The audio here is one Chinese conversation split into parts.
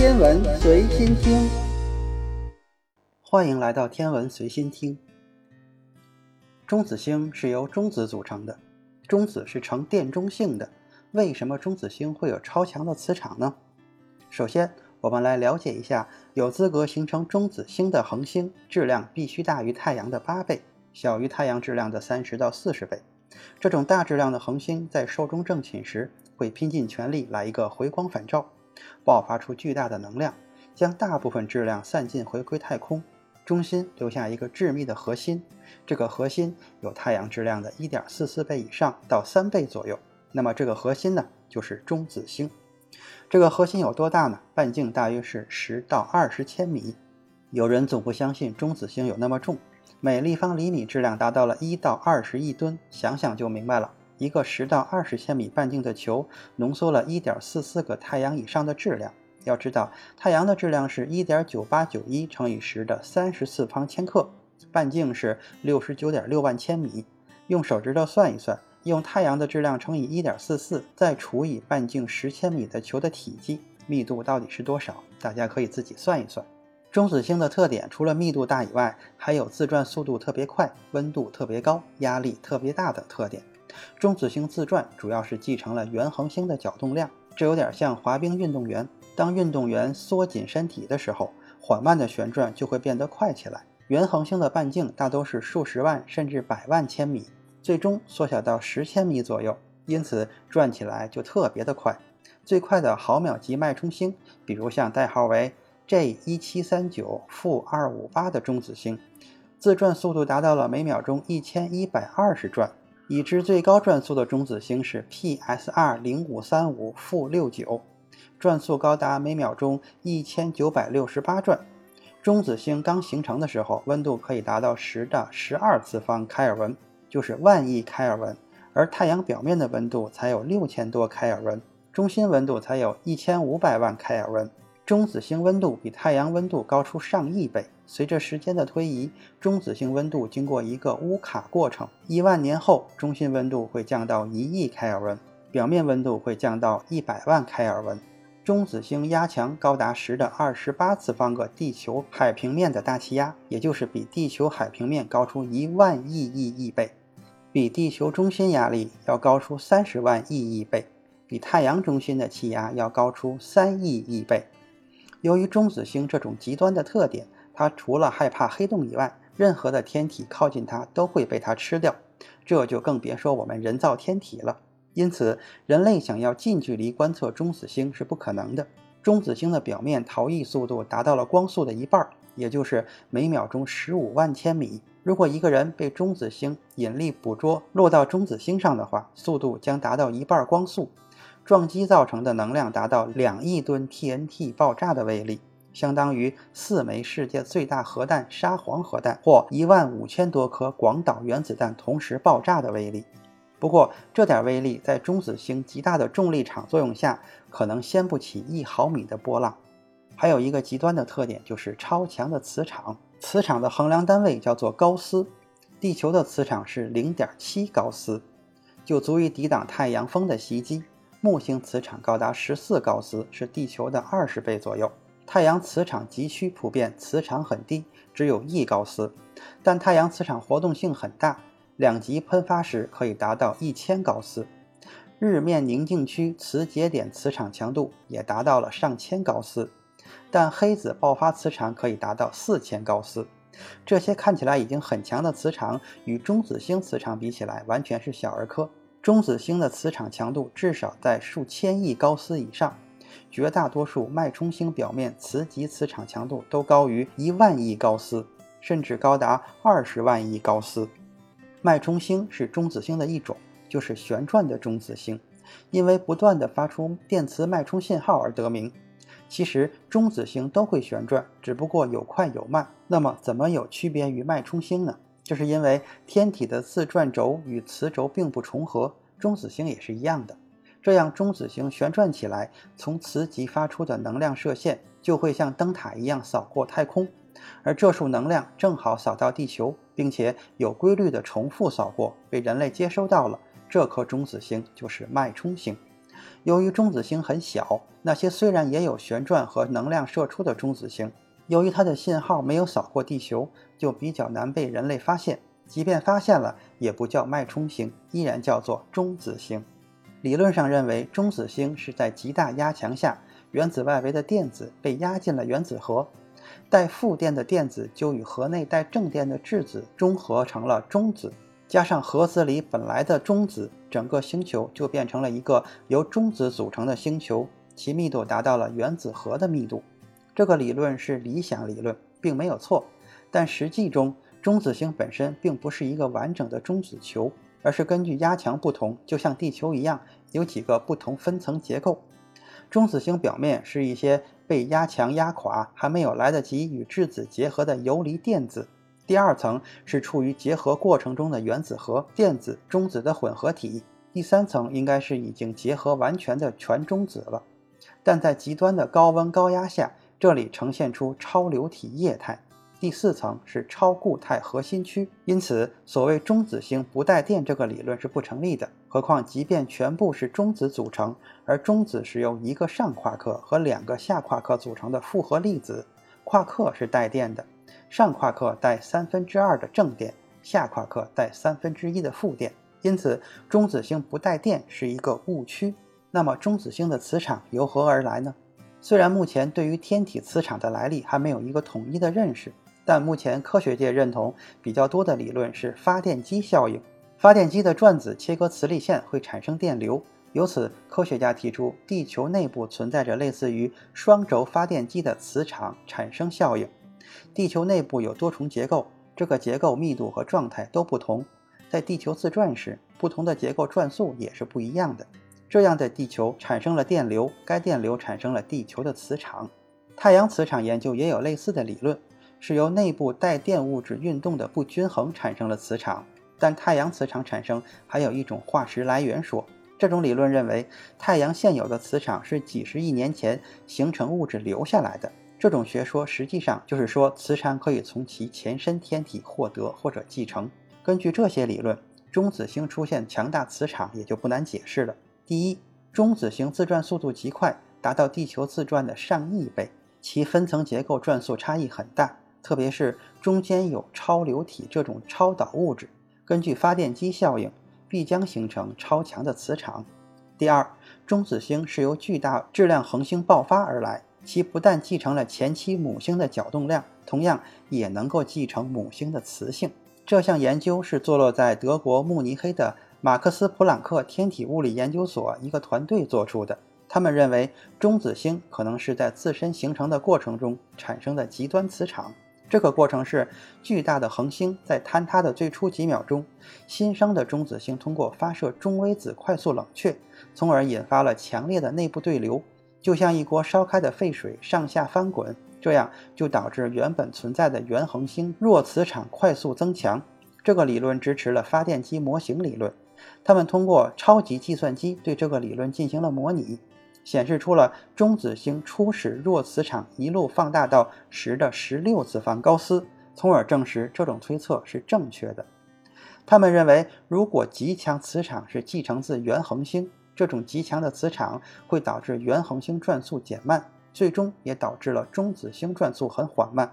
天文随心听，欢迎来到天文随心听。中子星是由中子组成的，中子是呈电中性的。为什么中子星会有超强的磁场呢？首先，我们来了解一下，有资格形成中子星的恒星，质量必须大于太阳的八倍，小于太阳质量的三十到四十倍。这种大质量的恒星在寿终正寝时，会拼尽全力来一个回光返照，爆发出巨大的能量，将大部分质量散尽回归太空，中心留下一个致密的核心。这个核心有太阳质量的一点四四倍以上到三倍左右。那么这个核心呢，就是中子星。这个核心有多大呢？半径大约是十到二十千米。有人总不相信中子星有那么重，每立方厘米质量达到了一到二十亿吨，想想就明白了。一个十到二十千米半径的球，浓缩了一点四四个太阳以上的质量。要知道，太阳的质量是一点九八九一乘以十的三十次方千克，半径是六十九点六万千米。用手指头算一算。用太阳的质量乘以一点四四，再除以半径十千米的球的体积，密度到底是多少？大家可以自己算一算。中子星的特点除了密度大以外，还有自转速度特别快、温度特别高、压力特别大等特点。中子星自转主要是继承了原恒星的角动量，这有点像滑冰运动员。当运动员缩紧身体的时候，缓慢的旋转就会变得快起来。原恒星的半径大都是数十万甚至百万千米。最终缩小到十千米左右，因此转起来就特别的快。最快的毫秒级脉冲星，比如像代号为 J 一七三九负二五八的中子星，自转速度达到了每秒钟一千一百二十转。已知最高转速的中子星是 PSR 零五三五负六九，转速高达每秒钟一千九百六十八转。中子星刚形成的时候，温度可以达到十的十二次方开尔文。就是万亿开尔文，而太阳表面的温度才有六千多开尔文，中心温度才有一千五百万开尔文。中子星温度比太阳温度高出上亿倍。随着时间的推移，中子星温度经过一个乌卡过程，一万年后，中心温度会降到一亿开尔文，表面温度会降到一百万开尔文。中子星压强高达十的二十八次方个地球海平面的大气压，也就是比地球海平面高出一万亿亿亿倍。比地球中心压力要高出三十万亿亿倍，比太阳中心的气压要高出三亿亿倍。由于中子星这种极端的特点，它除了害怕黑洞以外，任何的天体靠近它都会被它吃掉，这就更别说我们人造天体了。因此，人类想要近距离观测中子星是不可能的。中子星的表面逃逸速度达到了光速的一半，也就是每秒钟十五万千米。如果一个人被中子星引力捕捉落到中子星上的话，速度将达到一半光速，撞击造成的能量达到两亿吨 TNT 爆炸的威力，相当于四枚世界最大核弹沙皇核弹或一万五千多颗广岛原子弹同时爆炸的威力。不过，这点威力在中子星极大的重力场作用下，可能掀不起一毫米的波浪。还有一个极端的特点，就是超强的磁场。磁场的衡量单位叫做高斯，地球的磁场是零点七高斯，就足以抵挡太阳风的袭击。木星磁场高达十四高斯，是地球的二十倍左右。太阳磁场极区普遍磁场很低，只有一高斯，但太阳磁场活动性很大，两极喷发时可以达到一千高斯。日面宁静区磁节点磁场强度也达到了上千高斯。但黑子爆发磁场可以达到四千高斯，这些看起来已经很强的磁场，与中子星磁场比起来，完全是小儿科。中子星的磁场强度至少在数千亿高斯以上，绝大多数脉冲星表面磁极磁场强度都高于一万亿高斯，甚至高达二十万亿高斯。脉冲星是中子星的一种，就是旋转的中子星，因为不断的发出电磁脉冲信号而得名。其实中子星都会旋转，只不过有快有慢。那么怎么有区别于脉冲星呢？这是因为天体的自转轴与磁轴并不重合，中子星也是一样的。这样中子星旋转起来，从磁极发出的能量射线就会像灯塔一样扫过太空，而这束能量正好扫到地球，并且有规律的重复扫过，被人类接收到了。这颗中子星就是脉冲星。由于中子星很小，那些虽然也有旋转和能量射出的中子星，由于它的信号没有扫过地球，就比较难被人类发现。即便发现了，也不叫脉冲星，依然叫做中子星。理论上认为，中子星是在极大压强下，原子外围的电子被压进了原子核，带负电的电子就与核内带正电的质子中合成了中子，加上核子里本来的中子，整个星球就变成了一个由中子组成的星球，其密度达到了原子核的密度。这个理论是理想理论，并没有错，但实际中。中子星本身并不是一个完整的中子球，而是根据压强不同，就像地球一样，有几个不同分层结构。中子星表面是一些被压强压垮，还没有来得及与质子结合的游离电子；第二层是处于结合过程中的原子核、电子、中子的混合体；第三层应该是已经结合完全的全中子了。但在极端的高温高压下，这里呈现出超流体液态。第四层是超固态核心区，因此所谓中子星不带电这个理论是不成立的。何况，即便全部是中子组成，而中子是由一个上夸克和两个下夸克组成的复合粒子，夸克是带电的，上夸克带三分之二的正电，下夸克带三分之一的负电，因此中子星不带电是一个误区。那么，中子星的磁场由何而来呢？虽然目前对于天体磁场的来历还没有一个统一的认识。但目前科学界认同比较多的理论是发电机效应。发电机的转子切割磁力线会产生电流，由此科学家提出地球内部存在着类似于双轴发电机的磁场产生效应。地球内部有多重结构，这个结构密度和状态都不同。在地球自转时，不同的结构转速也是不一样的。这样的地球产生了电流，该电流产生了地球的磁场。太阳磁场研究也有类似的理论。是由内部带电物质运动的不均衡产生了磁场，但太阳磁场产生还有一种化石来源说。这种理论认为，太阳现有的磁场是几十亿年前形成物质留下来的。这种学说实际上就是说，磁场可以从其前身天体获得或者继承。根据这些理论，中子星出现强大磁场也就不难解释了。第一，中子星自转速度极快，达到地球自转的上亿倍，其分层结构转速差异很大。特别是中间有超流体这种超导物质，根据发电机效应，必将形成超强的磁场。第二，中子星是由巨大质量恒星爆发而来，其不但继承了前期母星的角动量，同样也能够继承母星的磁性。这项研究是坐落在德国慕尼黑的马克思普朗克天体物理研究所一个团队做出的。他们认为，中子星可能是在自身形成的过程中产生的极端磁场。这个过程是巨大的恒星在坍塌的最初几秒钟，新生的中子星通过发射中微子快速冷却，从而引发了强烈的内部对流，就像一锅烧开的沸水上下翻滚，这样就导致原本存在的原恒星弱磁场快速增强。这个理论支持了发电机模型理论，他们通过超级计算机对这个理论进行了模拟。显示出了中子星初始弱磁场一路放大到十的十六次方高斯，从而证实这种推测是正确的。他们认为，如果极强磁场是继承自原恒星，这种极强的磁场会导致原恒星转速减慢，最终也导致了中子星转速很缓慢。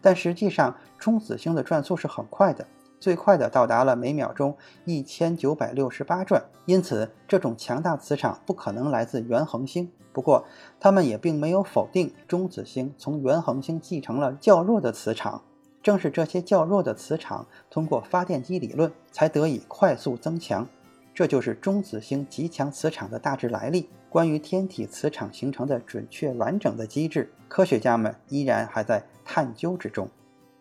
但实际上，中子星的转速是很快的。最快的到达了每秒钟一千九百六十八转，因此这种强大磁场不可能来自原恒星。不过，他们也并没有否定中子星从原恒星继承了较弱的磁场。正是这些较弱的磁场，通过发电机理论才得以快速增强。这就是中子星极强磁场的大致来历。关于天体磁场形成的准确完整的机制，科学家们依然还在探究之中。